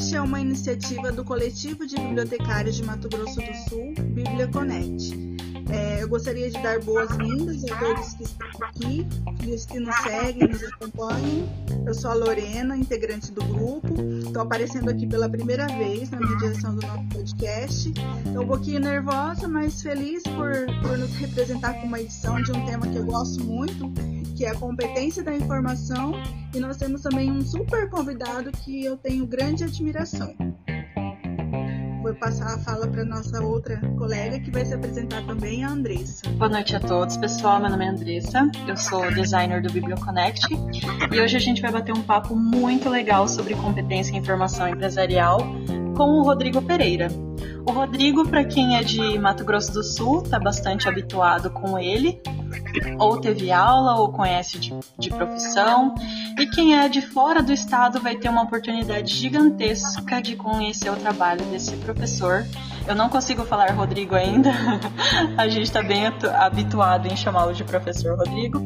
Este é uma iniciativa do Coletivo de Bibliotecários de Mato Grosso do Sul, Bíblia. É, eu gostaria de dar boas-vindas a todos que estão aqui e os que nos seguem, nos acompanham. Eu sou a Lorena, integrante do grupo. Estou aparecendo aqui pela primeira vez na mediação do nosso podcast. Estou um pouquinho nervosa, mas feliz por, por nos representar com uma edição de um tema que eu gosto muito, que é a competência da informação. E nós temos também um super convidado que eu tenho grande admiração passar a fala para nossa outra colega que vai se apresentar também, a Andressa. Boa noite a todos, pessoal. Meu nome é Andressa, eu sou designer do BiblioConnect e hoje a gente vai bater um papo muito legal sobre competência em informação empresarial com o Rodrigo Pereira. O Rodrigo, para quem é de Mato Grosso do Sul, está bastante habituado com ele, ou teve aula ou conhece de, de profissão. E quem é de fora do estado vai ter uma oportunidade gigantesca de conhecer o trabalho desse professor. Eu não consigo falar Rodrigo ainda, a gente está bem habituado em chamá-lo de professor Rodrigo.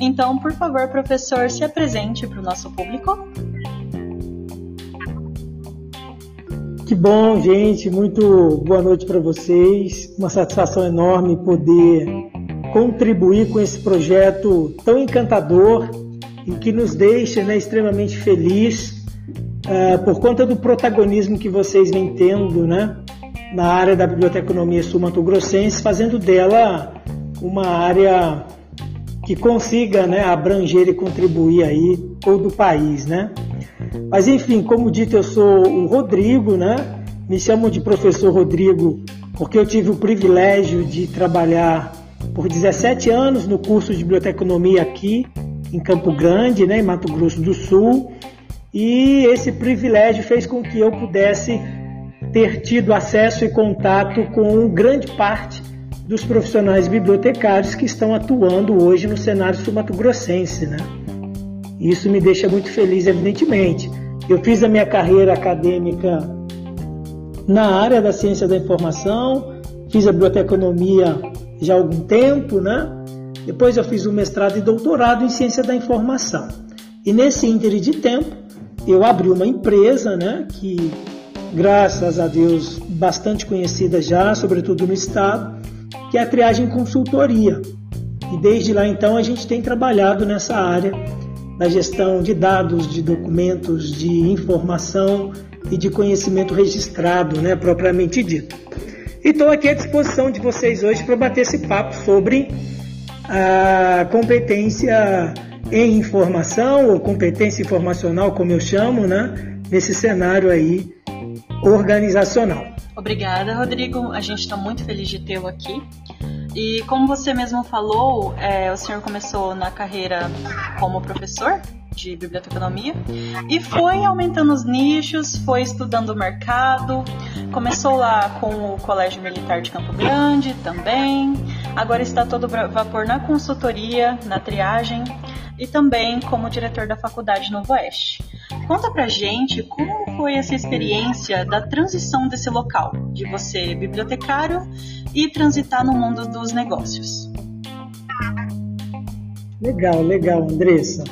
Então, por favor, professor, se apresente para o nosso público. Que bom, gente. Muito boa noite para vocês. Uma satisfação enorme poder contribuir com esse projeto tão encantador e que nos deixa né, extremamente feliz uh, por conta do protagonismo que vocês vêm tendo né, na área da biblioteconomia sul-mato-grossense, fazendo dela uma área que consiga né, abranger e contribuir aí todo o país, né? Mas enfim, como dito, eu sou o Rodrigo, né? Me chamam de professor Rodrigo porque eu tive o privilégio de trabalhar por 17 anos no curso de biblioteconomia aqui em Campo Grande, né, em Mato Grosso do Sul, e esse privilégio fez com que eu pudesse ter tido acesso e contato com grande parte dos profissionais bibliotecários que estão atuando hoje no cenário sul-mato-grossense, né? Isso me deixa muito feliz, evidentemente. Eu fiz a minha carreira acadêmica na área da ciência da informação, fiz a biblioteconomia já há algum tempo, né? Depois eu fiz o mestrado e doutorado em ciência da informação. E nesse ínterim de tempo, eu abri uma empresa, né, que graças a Deus bastante conhecida já, sobretudo no estado, que é a Triagem Consultoria. E desde lá então a gente tem trabalhado nessa área da gestão de dados, de documentos, de informação e de conhecimento registrado, né, propriamente dito. E estou aqui à disposição de vocês hoje para bater esse papo sobre a competência em informação ou competência informacional, como eu chamo, né, nesse cenário aí organizacional. Obrigada, Rodrigo. A gente está muito feliz de tê-lo aqui. E como você mesmo falou, é, o senhor começou na carreira como professor de biblioteconomia e foi aumentando os nichos, foi estudando o mercado. Começou lá com o Colégio Militar de Campo Grande também. Agora está todo vapor na consultoria, na triagem e também como diretor da Faculdade Novo Oeste. Conta pra gente como foi essa experiência da transição desse local, de você bibliotecário e transitar no mundo dos negócios. Legal, legal, Andressa.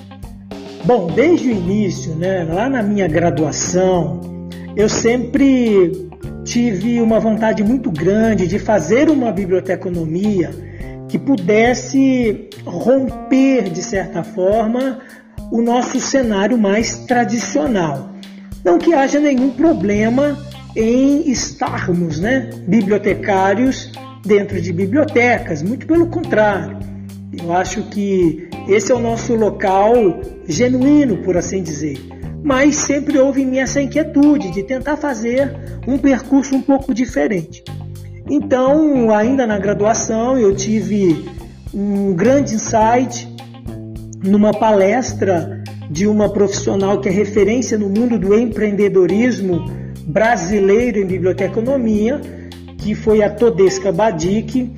Bom, desde o início, né, lá na minha graduação, eu sempre tive uma vontade muito grande de fazer uma biblioteconomia que pudesse romper, de certa forma, o nosso cenário mais tradicional. Não que haja nenhum problema em estarmos né, bibliotecários dentro de bibliotecas, muito pelo contrário. Eu acho que esse é o nosso local genuíno, por assim dizer. Mas sempre houve em mim essa inquietude de tentar fazer um percurso um pouco diferente. Então, ainda na graduação, eu tive um grande insight numa palestra de uma profissional que é referência no mundo do empreendedorismo brasileiro em biblioteconomia, que foi a Todesca Badic,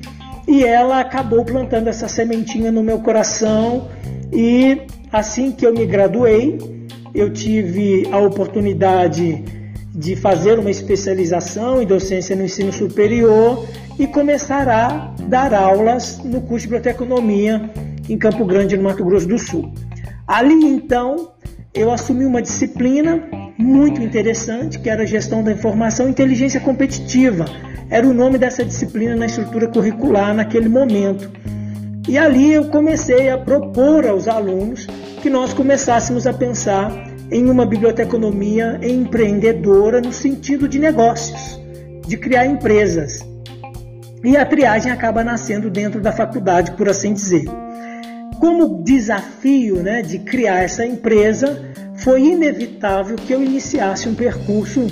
e ela acabou plantando essa sementinha no meu coração e assim que eu me graduei, eu tive a oportunidade de fazer uma especialização em docência no ensino superior e começar a dar aulas no curso de biblioteconomia em Campo Grande, no Mato Grosso do Sul. Ali então eu assumi uma disciplina muito interessante, que era gestão da informação e inteligência competitiva. Era o nome dessa disciplina na estrutura curricular naquele momento. E ali eu comecei a propor aos alunos que nós começássemos a pensar em uma biblioteconomia empreendedora no sentido de negócios, de criar empresas. E a triagem acaba nascendo dentro da faculdade, por assim dizer. Como desafio né, de criar essa empresa, foi inevitável que eu iniciasse um percurso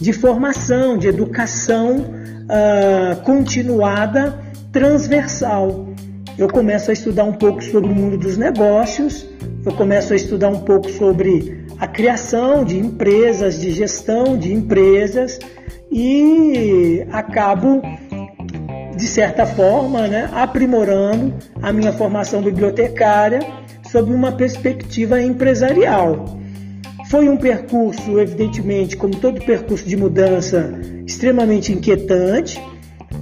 de formação, de educação uh, continuada, transversal. Eu começo a estudar um pouco sobre o mundo dos negócios, eu começo a estudar um pouco sobre a criação de empresas, de gestão de empresas e acabo, de certa forma, né, aprimorando a minha formação bibliotecária sob uma perspectiva empresarial. Foi um percurso, evidentemente, como todo percurso de mudança, extremamente inquietante.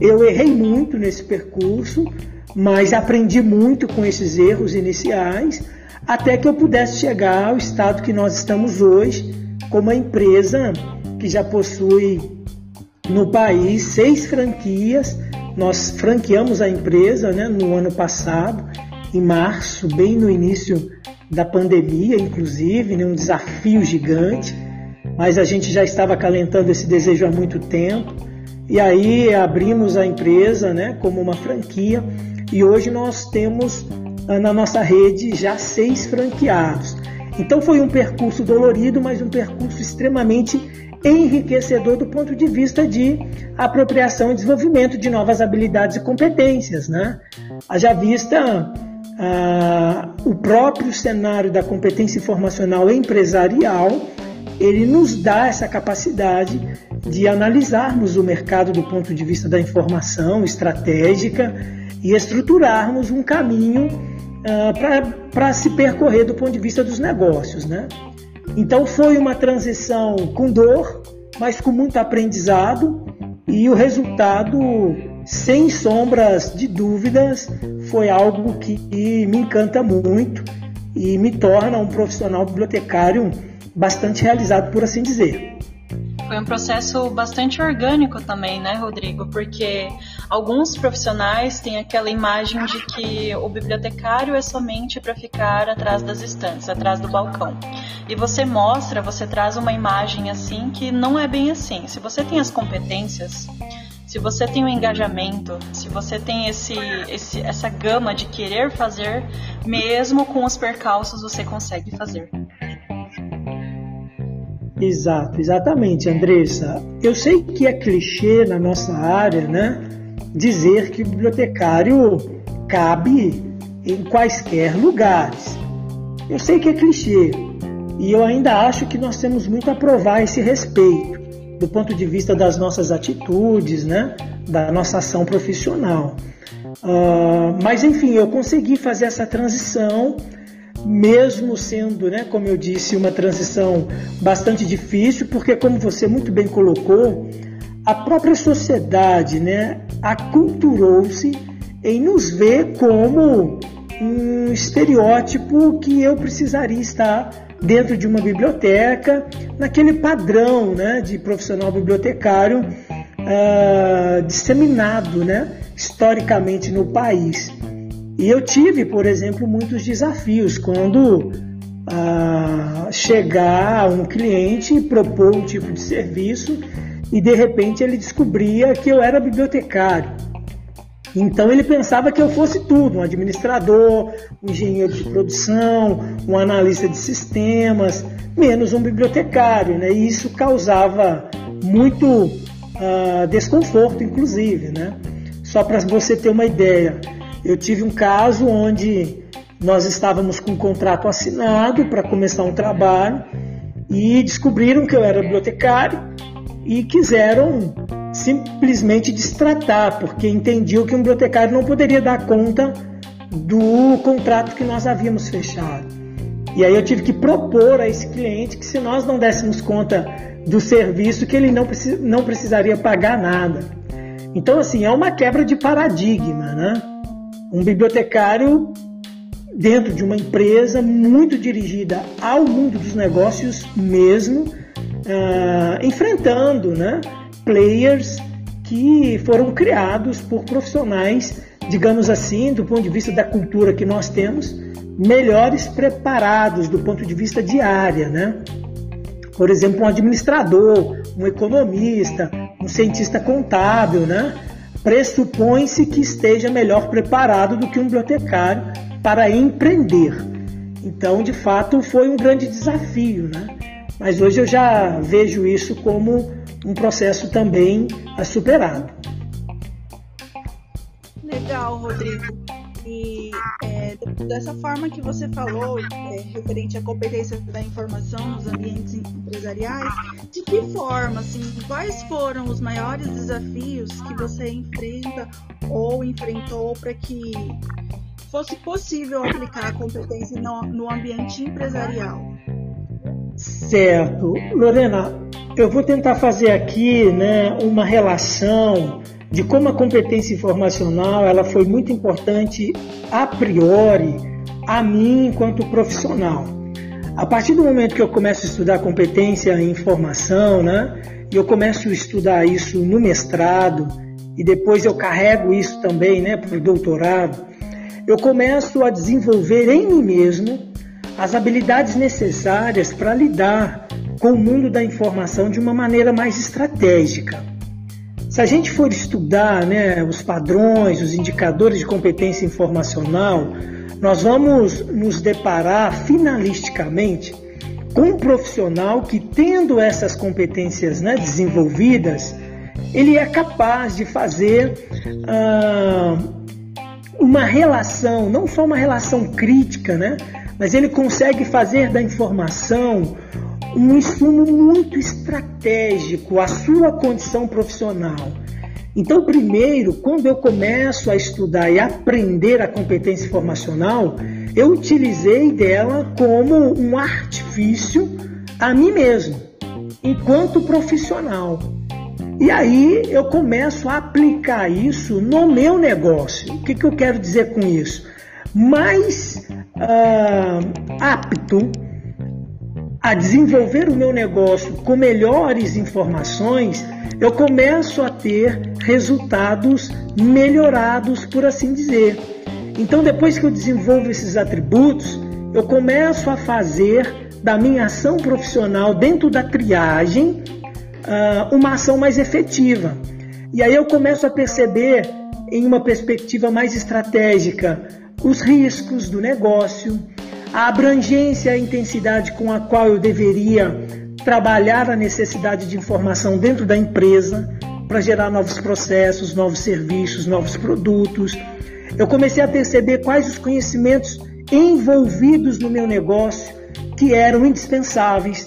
Eu errei muito nesse percurso, mas aprendi muito com esses erros iniciais, até que eu pudesse chegar ao estado que nós estamos hoje, como uma empresa que já possui no país seis franquias. Nós franqueamos a empresa né, no ano passado, em março, bem no início da pandemia, inclusive, né, um desafio gigante, mas a gente já estava acalentando esse desejo há muito tempo. E aí abrimos a empresa né, como uma franquia e hoje nós temos ah, na nossa rede já seis franqueados. Então foi um percurso dolorido, mas um percurso extremamente enriquecedor do ponto de vista de apropriação e desenvolvimento de novas habilidades e competências. Né? Haja vista ah, o próprio cenário da competência informacional empresarial, ele nos dá essa capacidade de analisarmos o mercado do ponto de vista da informação estratégica e estruturarmos um caminho ah, para se percorrer do ponto de vista dos negócios. Né? Então foi uma transição com dor, mas com muito aprendizado e o resultado sem sombras de dúvidas, foi algo que me encanta muito e me torna um profissional bibliotecário bastante realizado, por assim dizer. Foi um processo bastante orgânico também, né, Rodrigo? Porque alguns profissionais têm aquela imagem de que o bibliotecário é somente para ficar atrás das estantes, atrás do balcão. E você mostra, você traz uma imagem assim que não é bem assim. Se você tem as competências, se você tem um engajamento, se você tem esse, esse, essa gama de querer fazer, mesmo com os percalços você consegue fazer. Exato, exatamente, Andressa. Eu sei que é clichê na nossa área, né, dizer que o bibliotecário cabe em quaisquer lugares. Eu sei que é clichê e eu ainda acho que nós temos muito a provar esse respeito do ponto de vista das nossas atitudes, né? da nossa ação profissional. Uh, mas enfim, eu consegui fazer essa transição, mesmo sendo, né, como eu disse, uma transição bastante difícil, porque como você muito bem colocou, a própria sociedade né, aculturou-se em nos ver como um estereótipo que eu precisaria estar dentro de uma biblioteca, naquele padrão né, de profissional bibliotecário uh, disseminado né, historicamente no país. E eu tive, por exemplo, muitos desafios quando uh, chegar um cliente e propor um tipo de serviço e de repente ele descobria que eu era bibliotecário. Então ele pensava que eu fosse tudo, um administrador, um engenheiro de produção, um analista de sistemas, menos um bibliotecário, né? E isso causava muito uh, desconforto, inclusive, né? Só para você ter uma ideia, eu tive um caso onde nós estávamos com um contrato assinado para começar um trabalho e descobriram que eu era bibliotecário e quiseram simplesmente destratar, porque entendiam que um bibliotecário não poderia dar conta do contrato que nós havíamos fechado. E aí eu tive que propor a esse cliente que se nós não dessemos conta do serviço, que ele não, precis, não precisaria pagar nada. Então, assim, é uma quebra de paradigma, né? Um bibliotecário dentro de uma empresa muito dirigida ao mundo dos negócios mesmo, uh, enfrentando né, players que foram criados por profissionais, digamos assim, do ponto de vista da cultura que nós temos, melhores preparados do ponto de vista de área, né? Por exemplo, um administrador, um economista, um cientista contábil, né? Pressupõe-se que esteja melhor preparado do que um bibliotecário para empreender. Então, de fato, foi um grande desafio, né? Mas hoje eu já vejo isso como um processo também superado. Legal, Rodrigo. E é, dessa forma que você falou, é, referente à competência da informação nos ambientes empresariais, de que forma, assim, quais foram os maiores desafios que você enfrenta ou enfrentou para que fosse possível aplicar a competência no, no ambiente empresarial? Certo. Lorena, eu vou tentar fazer aqui né, uma relação de como a competência informacional ela foi muito importante a priori a mim enquanto profissional. A partir do momento que eu começo a estudar competência em informação, né, e eu começo a estudar isso no mestrado e depois eu carrego isso também, né, para o doutorado, eu começo a desenvolver em mim mesmo as habilidades necessárias para lidar com o mundo da informação de uma maneira mais estratégica. Se a gente for estudar né, os padrões, os indicadores de competência informacional, nós vamos nos deparar finalisticamente com um profissional que, tendo essas competências né, desenvolvidas, ele é capaz de fazer ah, uma relação, não só uma relação crítica, né, mas ele consegue fazer da informação um insumo muito estratégico à sua condição profissional. Então, primeiro, quando eu começo a estudar e aprender a competência informacional, eu utilizei dela como um artifício a mim mesmo, enquanto profissional. E aí eu começo a aplicar isso no meu negócio. O que, que eu quero dizer com isso? Mais uh, apto a desenvolver o meu negócio com melhores informações, eu começo a ter resultados melhorados, por assim dizer. Então, depois que eu desenvolvo esses atributos, eu começo a fazer da minha ação profissional dentro da triagem ah, uma ação mais efetiva. E aí eu começo a perceber, em uma perspectiva mais estratégica, os riscos do negócio, a abrangência e a intensidade com a qual eu deveria trabalhar a necessidade de informação dentro da empresa para gerar novos processos, novos serviços, novos produtos. Eu comecei a perceber quais os conhecimentos envolvidos no meu negócio que eram indispensáveis.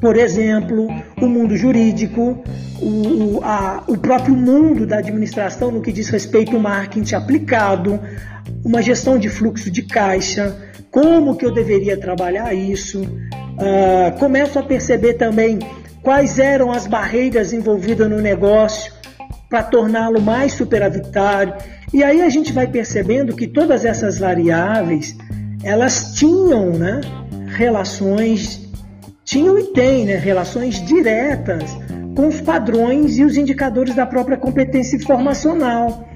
Por exemplo, o mundo jurídico, o, a, o próprio mundo da administração no que diz respeito ao marketing aplicado, uma gestão de fluxo de caixa, como que eu deveria trabalhar isso. Uh, começo a perceber também quais eram as barreiras envolvidas no negócio para torná-lo mais superavitário. E aí a gente vai percebendo que todas essas variáveis elas tinham né, relações, tinham e têm né, relações diretas com os padrões e os indicadores da própria competência informacional.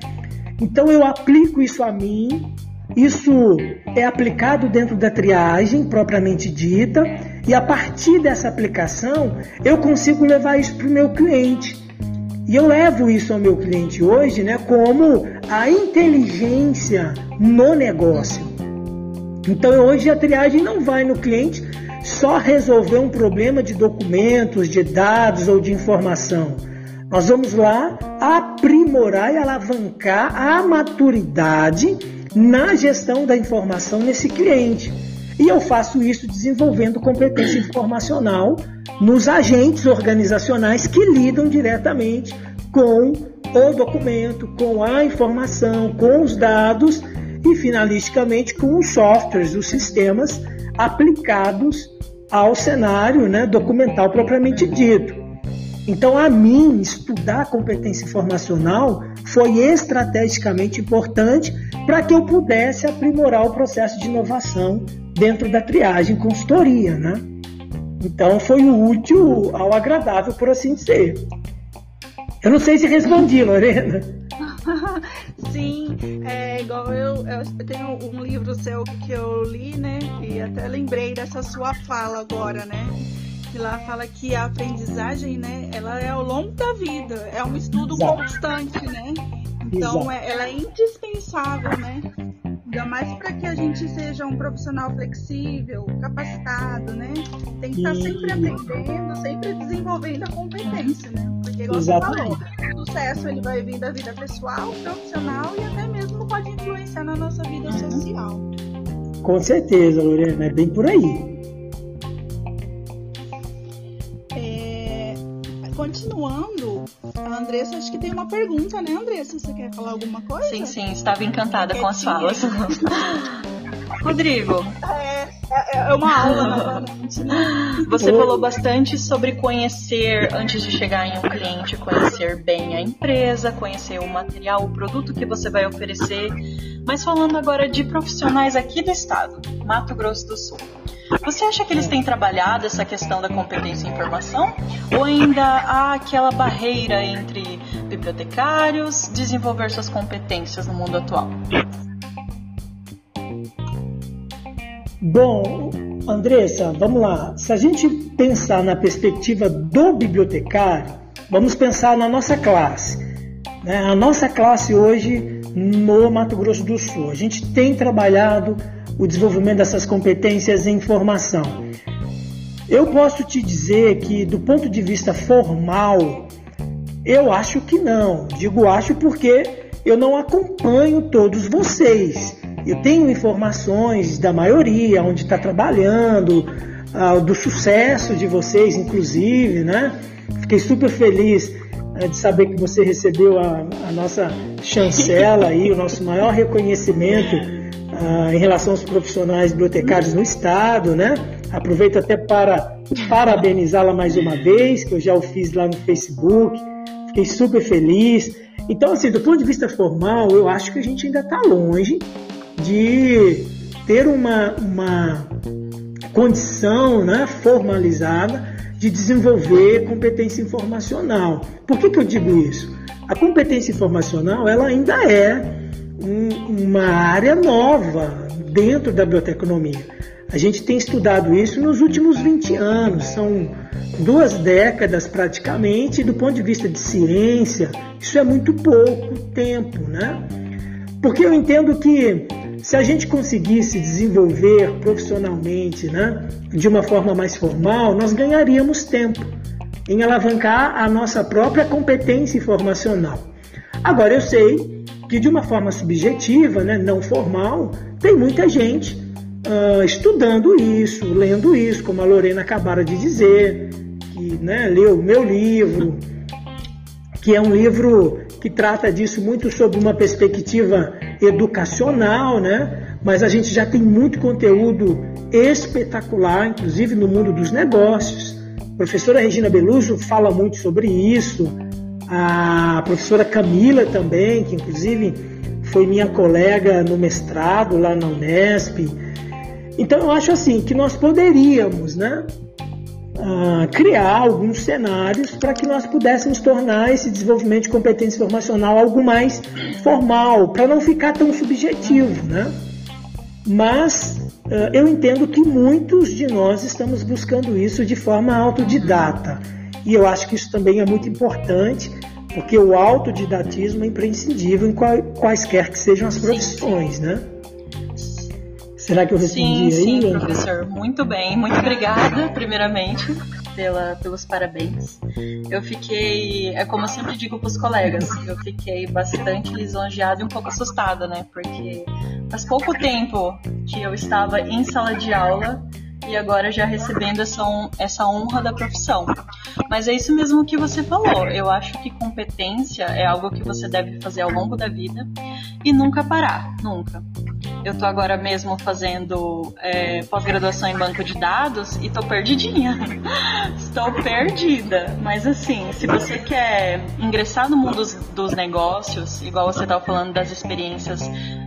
Então eu aplico isso a mim, isso é aplicado dentro da triagem propriamente dita, e a partir dessa aplicação eu consigo levar isso para o meu cliente. E eu levo isso ao meu cliente hoje né, como a inteligência no negócio. Então hoje a triagem não vai no cliente só resolver um problema de documentos, de dados ou de informação. Nós vamos lá aprimorar e alavancar a maturidade na gestão da informação nesse cliente. E eu faço isso desenvolvendo competência informacional nos agentes organizacionais que lidam diretamente com o documento, com a informação, com os dados e, finalisticamente, com os softwares, os sistemas aplicados ao cenário né, documental propriamente dito. Então, a mim, estudar competência informacional foi estrategicamente importante para que eu pudesse aprimorar o processo de inovação dentro da triagem consultoria, né? Então foi o útil ao agradável, por assim dizer. Eu não sei se respondi, Lorena. Sim, é igual eu, eu tenho um livro seu que eu li, né? E até lembrei dessa sua fala agora, né? Que lá fala que a aprendizagem, né? Ela é ao longo da vida, é um estudo Exato. constante, né? Então, é, ela é indispensável, né? Ainda mais para que a gente seja um profissional flexível, capacitado, né? Tem que estar sempre aprendendo, sempre desenvolvendo a competência, né? Porque, igual Exatamente. você falou, o sucesso ele vai vir da vida pessoal, profissional e até mesmo pode influenciar na nossa vida uhum. social. Com certeza, Lorena, é bem por aí. Continuando, a Andressa acho que tem uma pergunta, né, Andressa? Você quer falar alguma coisa? Sim, sim, estava encantada com as falas. Rodrigo. É, é, é, uma aula né? Você falou bastante sobre conhecer antes de chegar em um cliente, conhecer bem a empresa, conhecer o material, o produto que você vai oferecer. Mas falando agora de profissionais aqui do estado, Mato Grosso do Sul. Você acha que eles têm trabalhado essa questão da competência em informação? Ou ainda há aquela barreira entre bibliotecários desenvolver suas competências no mundo atual? Bom, Andressa, vamos lá. Se a gente pensar na perspectiva do bibliotecário, vamos pensar na nossa classe. Né? A nossa classe hoje no Mato Grosso do Sul. A gente tem trabalhado o desenvolvimento dessas competências em formação. Eu posso te dizer que, do ponto de vista formal, eu acho que não. Digo acho porque eu não acompanho todos vocês. Eu tenho informações da maioria, onde está trabalhando, uh, do sucesso de vocês, inclusive, né? Fiquei super feliz uh, de saber que você recebeu a, a nossa chancela aí, o nosso maior reconhecimento uh, em relação aos profissionais bibliotecários no estado, né? Aproveito até para parabenizá-la mais uma vez, que eu já o fiz lá no Facebook. Fiquei super feliz. Então, assim, do ponto de vista formal, eu acho que a gente ainda está longe de ter uma, uma condição né, formalizada de desenvolver competência informacional. Por que, que eu digo isso? A competência informacional ela ainda é um, uma área nova dentro da biblioteconomia. A gente tem estudado isso nos últimos 20 anos, são duas décadas praticamente, e do ponto de vista de ciência, isso é muito pouco tempo, né? Porque eu entendo que se a gente conseguisse desenvolver profissionalmente, né, de uma forma mais formal, nós ganharíamos tempo em alavancar a nossa própria competência informacional. Agora eu sei que de uma forma subjetiva, né, não formal, tem muita gente uh, estudando isso, lendo isso, como a Lorena acabara de dizer, que né, leu o meu livro, que é um livro que trata disso muito sob uma perspectiva educacional, né? Mas a gente já tem muito conteúdo espetacular, inclusive no mundo dos negócios. A professora Regina Beluso fala muito sobre isso. A professora Camila também, que inclusive foi minha colega no mestrado lá na Unesp. Então eu acho assim que nós poderíamos, né, uh, criar alguns cenários para que nós pudéssemos tornar esse desenvolvimento de competência formacional algo mais formal, para não ficar tão subjetivo, né? Mas uh, eu entendo que muitos de nós estamos buscando isso de forma autodidata. E eu acho que isso também é muito importante, porque o autodidatismo é imprescindível em quaisquer que sejam as profissões, né? Será que eu respondi sim, aí? Sim, professor. Muito bem. Muito obrigada, primeiramente, pela, pelos parabéns. Eu fiquei, é como eu sempre digo para os colegas, eu fiquei bastante lisonjeada e um pouco assustada, né? Porque faz pouco tempo que eu estava em sala de aula e agora já recebendo essa, essa honra da profissão. Mas é isso mesmo que você falou. Eu acho que competência é algo que você deve fazer ao longo da vida e nunca parar, nunca. Eu tô agora mesmo fazendo é, pós-graduação em banco de dados e tô perdidinha. Estou perdida. Mas assim, se você quer ingressar no mundo dos, dos negócios, igual você estava falando das experiências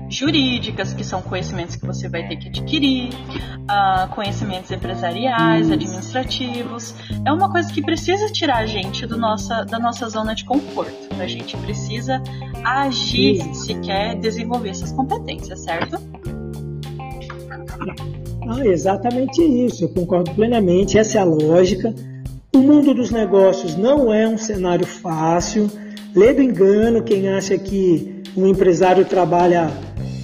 jurídicas, que são conhecimentos que você vai ter que adquirir, uh, conhecimentos empresariais, administrativos. É uma coisa que precisa tirar a gente do nossa, da nossa zona de conforto. A gente precisa agir se quer desenvolver essas competências, certo? Ah, exatamente isso, eu concordo plenamente, essa é a lógica. O mundo dos negócios não é um cenário fácil. Lê do engano quem acha que um empresário trabalha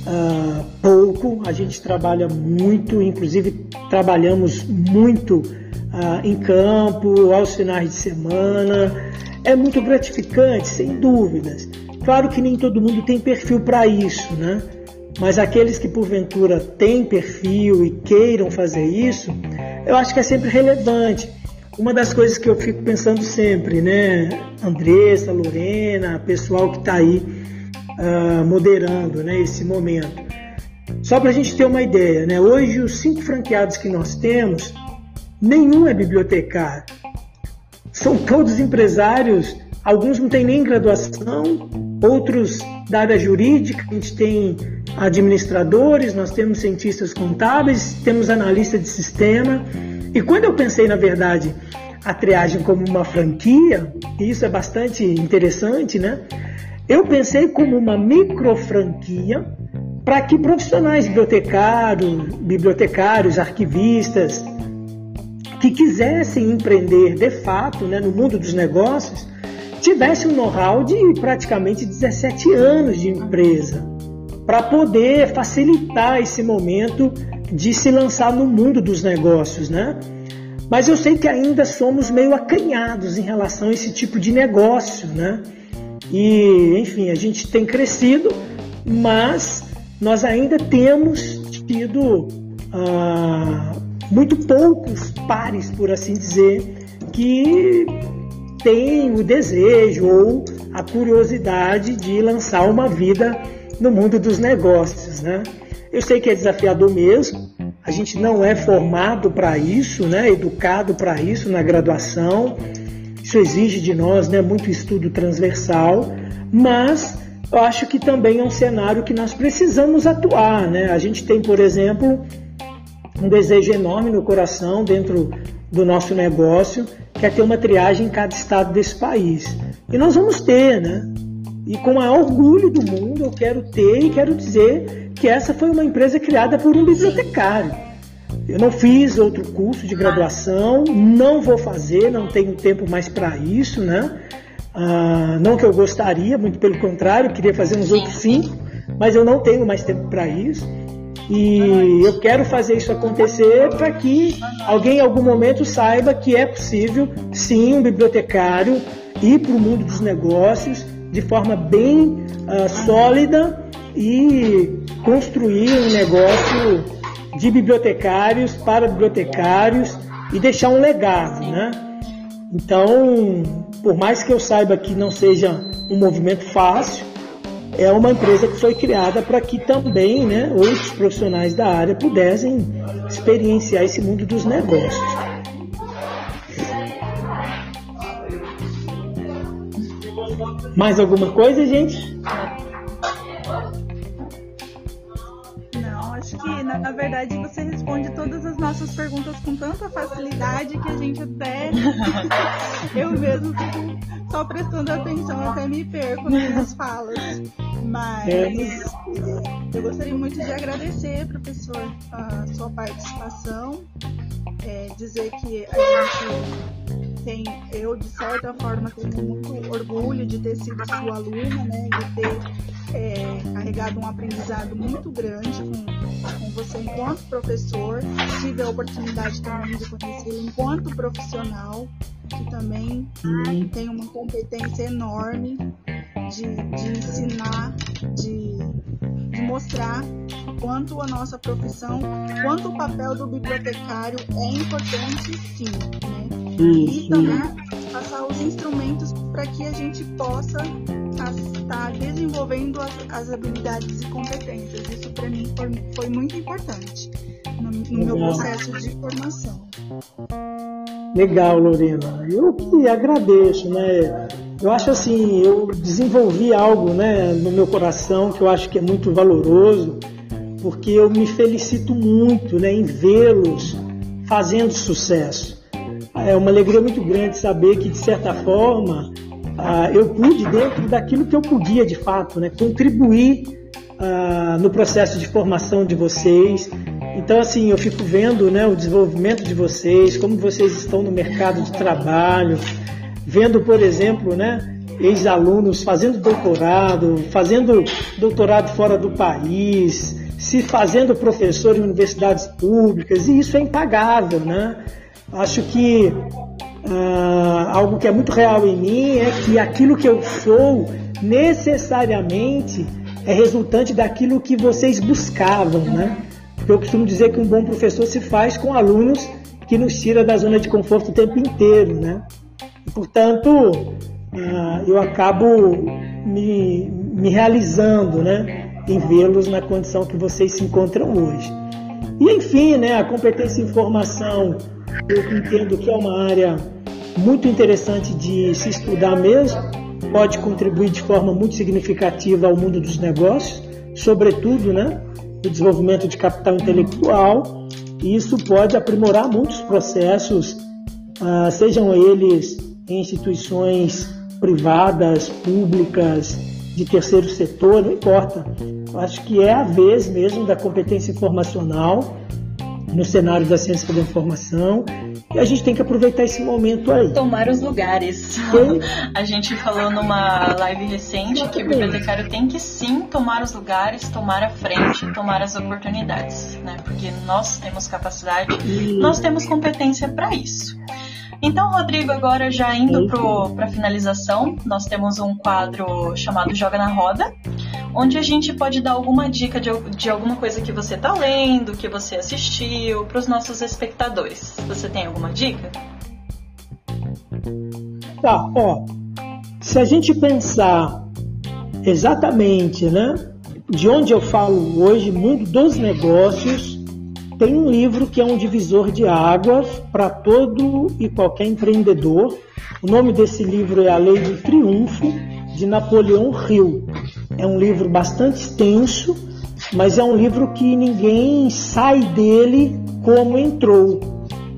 uh, pouco, a gente trabalha muito, inclusive trabalhamos muito uh, em campo, aos finais de semana. É muito gratificante, sem dúvidas. Claro que nem todo mundo tem perfil para isso, né? Mas aqueles que porventura têm perfil e queiram fazer isso, eu acho que é sempre relevante. Uma das coisas que eu fico pensando sempre, né, Andressa, Lorena, pessoal que está aí uh, moderando né, esse momento. Só para a gente ter uma ideia, né, hoje os cinco franqueados que nós temos, nenhum é bibliotecário. São todos empresários, alguns não têm nem graduação, outros da área jurídica, a gente tem administradores, nós temos cientistas contábeis, temos analista de sistema. E quando eu pensei, na verdade, a triagem como uma franquia, e isso é bastante interessante, né? Eu pensei como uma micro franquia para que profissionais bibliotecários, bibliotecários, arquivistas, que quisessem empreender de fato né, no mundo dos negócios, tivessem um know-how de praticamente 17 anos de empresa para poder facilitar esse momento de se lançar no mundo dos negócios, né? Mas eu sei que ainda somos meio acanhados em relação a esse tipo de negócio, né? E, enfim, a gente tem crescido, mas nós ainda temos tido ah, muito poucos pares, por assim dizer, que têm o desejo ou a curiosidade de lançar uma vida no mundo dos negócios, né? Eu sei que é desafiador mesmo. A gente não é formado para isso, né? Educado para isso na graduação. Isso exige de nós, né? Muito estudo transversal, mas eu acho que também é um cenário que nós precisamos atuar, né? A gente tem, por exemplo, um desejo enorme no coração dentro do nosso negócio, que é ter uma triagem em cada estado desse país. E nós vamos ter, né? E com o maior orgulho do mundo eu quero ter e quero dizer que essa foi uma empresa criada por um bibliotecário. Eu não fiz outro curso de graduação, não vou fazer, não tenho tempo mais para isso, né? Ah, não que eu gostaria, muito pelo contrário, queria fazer uns outros cinco, mas eu não tenho mais tempo para isso. E eu quero fazer isso acontecer para que alguém em algum momento saiba que é possível, sim, um bibliotecário ir para o mundo dos negócios de forma bem uh, sólida e construir um negócio de bibliotecários para bibliotecários e deixar um legado, né? Então, por mais que eu saiba que não seja um movimento fácil, é uma empresa que foi criada para que também né, outros profissionais da área pudessem experienciar esse mundo dos negócios. Mais alguma coisa, gente? Na, verdade você responde todas as nossas perguntas com tanta facilidade que a gente até. eu mesmo fico só prestando atenção, até me perco nas falas. Mas é. eu gostaria muito de agradecer, professor, a sua participação. É, dizer que a gente tem, eu de certa forma tenho muito orgulho de ter sido sua aluna, né, de ter é, carregado um aprendizado muito grande com, com você enquanto professor, tive a oportunidade também de conhecê-lo enquanto profissional, que também tem uma competência enorme de, de ensinar, de, de mostrar quanto a nossa profissão, quanto o papel do bibliotecário é importante sim, né? e também passar os instrumentos para que a gente possa estar desenvolvendo as, as habilidades e competências. Isso para mim foi, foi, muito importante no, no meu processo de formação. Legal, Lorena. Eu que agradeço, né? Eu acho assim, eu desenvolvi algo né, no meu coração que eu acho que é muito valoroso, porque eu me felicito muito né, em vê-los fazendo sucesso. É uma alegria muito grande saber que, de certa forma, ah, eu pude, dentro daquilo que eu podia de fato, né, contribuir ah, no processo de formação de vocês. Então, assim, eu fico vendo né, o desenvolvimento de vocês, como vocês estão no mercado de trabalho, vendo, por exemplo, né, ex-alunos fazendo doutorado, fazendo doutorado fora do país, se fazendo professor em universidades públicas, e isso é impagável, né? Acho que uh, algo que é muito real em mim é que aquilo que eu sou necessariamente é resultante daquilo que vocês buscavam, né? Porque eu costumo dizer que um bom professor se faz com alunos que nos tira da zona de conforto o tempo inteiro, né? portanto, uh, eu acabo me, me realizando, né? Em vê-los na condição que vocês se encontram hoje. E enfim, né? A competência em informação, eu entendo que é uma área muito interessante de se estudar mesmo, pode contribuir de forma muito significativa ao mundo dos negócios, sobretudo, né? O desenvolvimento de capital intelectual, e isso pode aprimorar muitos processos, uh, sejam eles em instituições privadas, públicas, de terceiro setor, não importa. Acho que é a vez mesmo da competência informacional no cenário da ciência da informação e a gente tem que aproveitar esse momento aí. Tomar os lugares. a gente falou numa live recente que o bibliotecário tem que sim tomar os lugares, tomar a frente, tomar as oportunidades, né? Porque nós temos capacidade, e... nós temos competência para isso. Então, Rodrigo, agora já indo para a finalização, nós temos um quadro chamado Joga na Roda, onde a gente pode dar alguma dica de, de alguma coisa que você está lendo, que você assistiu, para os nossos espectadores. Você tem alguma dica? Tá, ó. Se a gente pensar exatamente, né, de onde eu falo hoje, mundo dos negócios, tem um livro que é um divisor de águas para todo e qualquer empreendedor. O nome desse livro é A Lei do Triunfo, de Napoleão Hill. É um livro bastante extenso, mas é um livro que ninguém sai dele como entrou.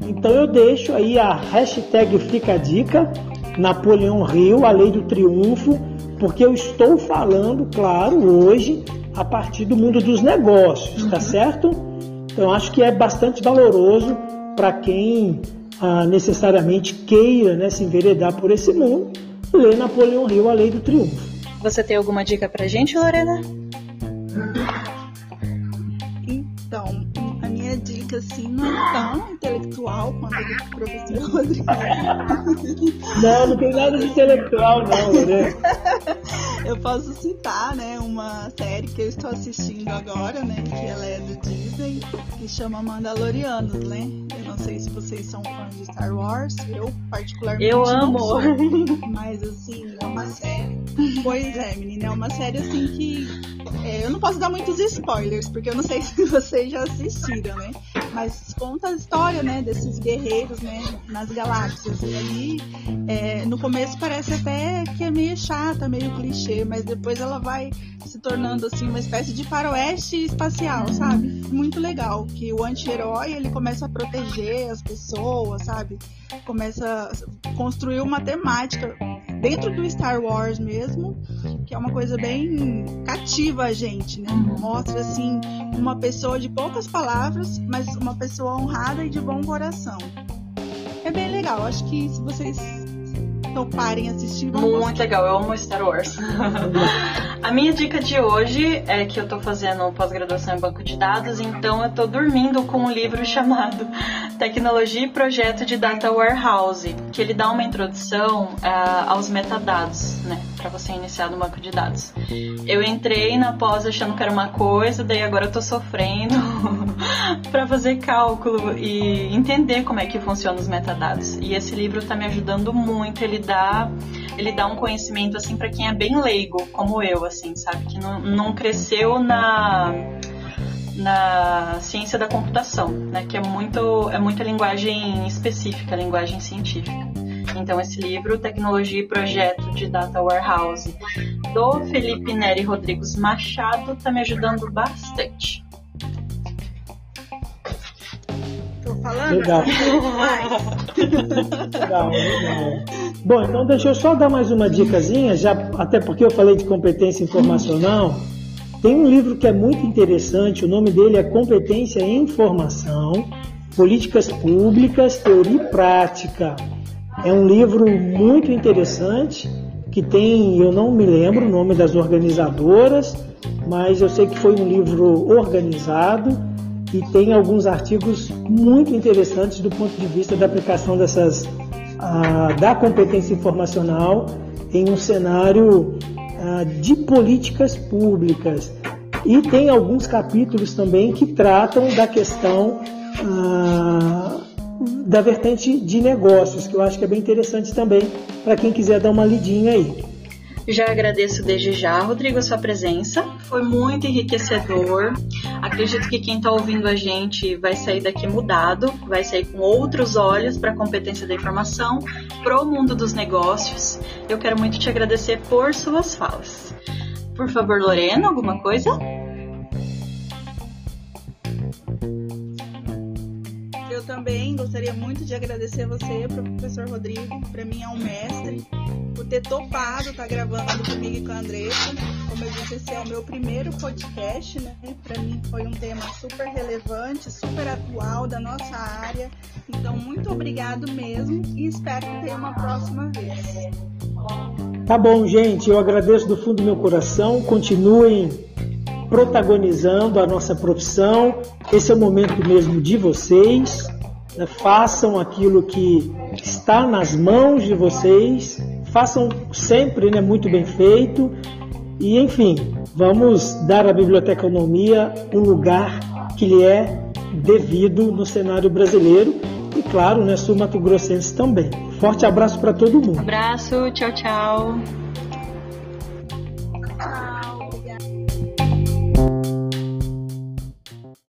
Então eu deixo aí a hashtag Fica a Dica, Napoleão Hill, A Lei do Triunfo, porque eu estou falando, claro, hoje a partir do mundo dos negócios, tá certo? Então, acho que é bastante valoroso para quem ah, necessariamente queira né, se enveredar por esse mundo, ler Napoleão Hill, A Lei do Triunfo. Você tem alguma dica para gente, Lorena? Então, a minha dica, assim, não é tão intelectual quanto a do professor Rodrigo. Não, não tem nada de intelectual, não, Lorena. Eu posso citar, né, uma série que eu estou assistindo agora, né, que ela que chama Mandalorianos, né? Eu não sei se vocês são fãs de Star Wars, eu particularmente Eu amo. Sou, mas assim, é uma série. Pois é, menina, é uma série assim que é, eu não posso dar muitos spoilers, porque eu não sei se vocês já assistiram, né? Mas conta a história, né, desses guerreiros, né, nas galáxias. E aí, é, no começo parece até que é meio chata, meio clichê, mas depois ela vai se tornando assim uma espécie de faroeste espacial, sabe? Muito legal, que o anti-herói ele começa a proteger as pessoas, sabe? Começa a construir uma temática dentro do Star Wars mesmo, que é uma coisa bem cativa a gente, né? Mostra assim uma pessoa de poucas palavras, mas uma pessoa honrada e de bom coração. É bem legal, acho que se vocês toparem assistir. Muito gostar. legal, eu amo Star Wars. a minha dica de hoje é que eu tô fazendo pós-graduação em banco de dados, então eu tô dormindo com um livro chamado Tecnologia e Projeto de Data Warehouse, que ele dá uma introdução uh, aos metadados, né, para você iniciar no banco de dados. Eu entrei na pós achando que era uma coisa, daí agora eu tô sofrendo para fazer cálculo e entender como é que funcionam os metadados. E esse livro tá me ajudando muito, ele dá ele dá um conhecimento assim para quem é bem leigo, como eu, assim, sabe, que não, não cresceu na na ciência da computação, né, que é muito é muita linguagem específica, linguagem científica. Então, esse livro, Tecnologia e Projeto de Data Warehouse, do Felipe Neri Rodrigues Machado, está me ajudando bastante. Tô falando? Legal. Bom, então deixa eu só dar mais uma dicasinha, já, até porque eu falei de competência informacional. Tem um livro que é muito interessante, o nome dele é Competência em Informação, Políticas Públicas, Teoria e Prática. É um livro muito interessante que tem, eu não me lembro o nome das organizadoras, mas eu sei que foi um livro organizado e tem alguns artigos muito interessantes do ponto de vista da aplicação dessas da competência informacional em um cenário de políticas públicas. E tem alguns capítulos também que tratam da questão da vertente de negócios, que eu acho que é bem interessante também para quem quiser dar uma lidinha aí. Já agradeço desde já, Rodrigo, a sua presença. Foi muito enriquecedor. Acredito que quem está ouvindo a gente vai sair daqui mudado, vai sair com outros olhos para a competência da informação, para o mundo dos negócios. Eu quero muito te agradecer por suas falas. Por favor, Lorena, alguma coisa? Eu também gostaria muito de agradecer a você, professor Rodrigo. Para mim é um mestre ter topado estar tá gravando comigo e com a Andressa. Como eu disse, esse é o meu primeiro podcast, né? Para mim foi um tema super relevante, super atual da nossa área. Então, muito obrigado mesmo e espero tenha uma próxima vez. Tá bom, gente. Eu agradeço do fundo do meu coração. Continuem protagonizando a nossa profissão. Esse é o momento mesmo de vocês. Né? Façam aquilo que está nas mãos de vocês façam sempre né, muito bem feito. E enfim, vamos dar à biblioteconomia um lugar que lhe é devido no cenário brasileiro e, claro, né, sul-mato-grossense também. Forte abraço para todo mundo. Abraço, tchau, tchau. Tchau.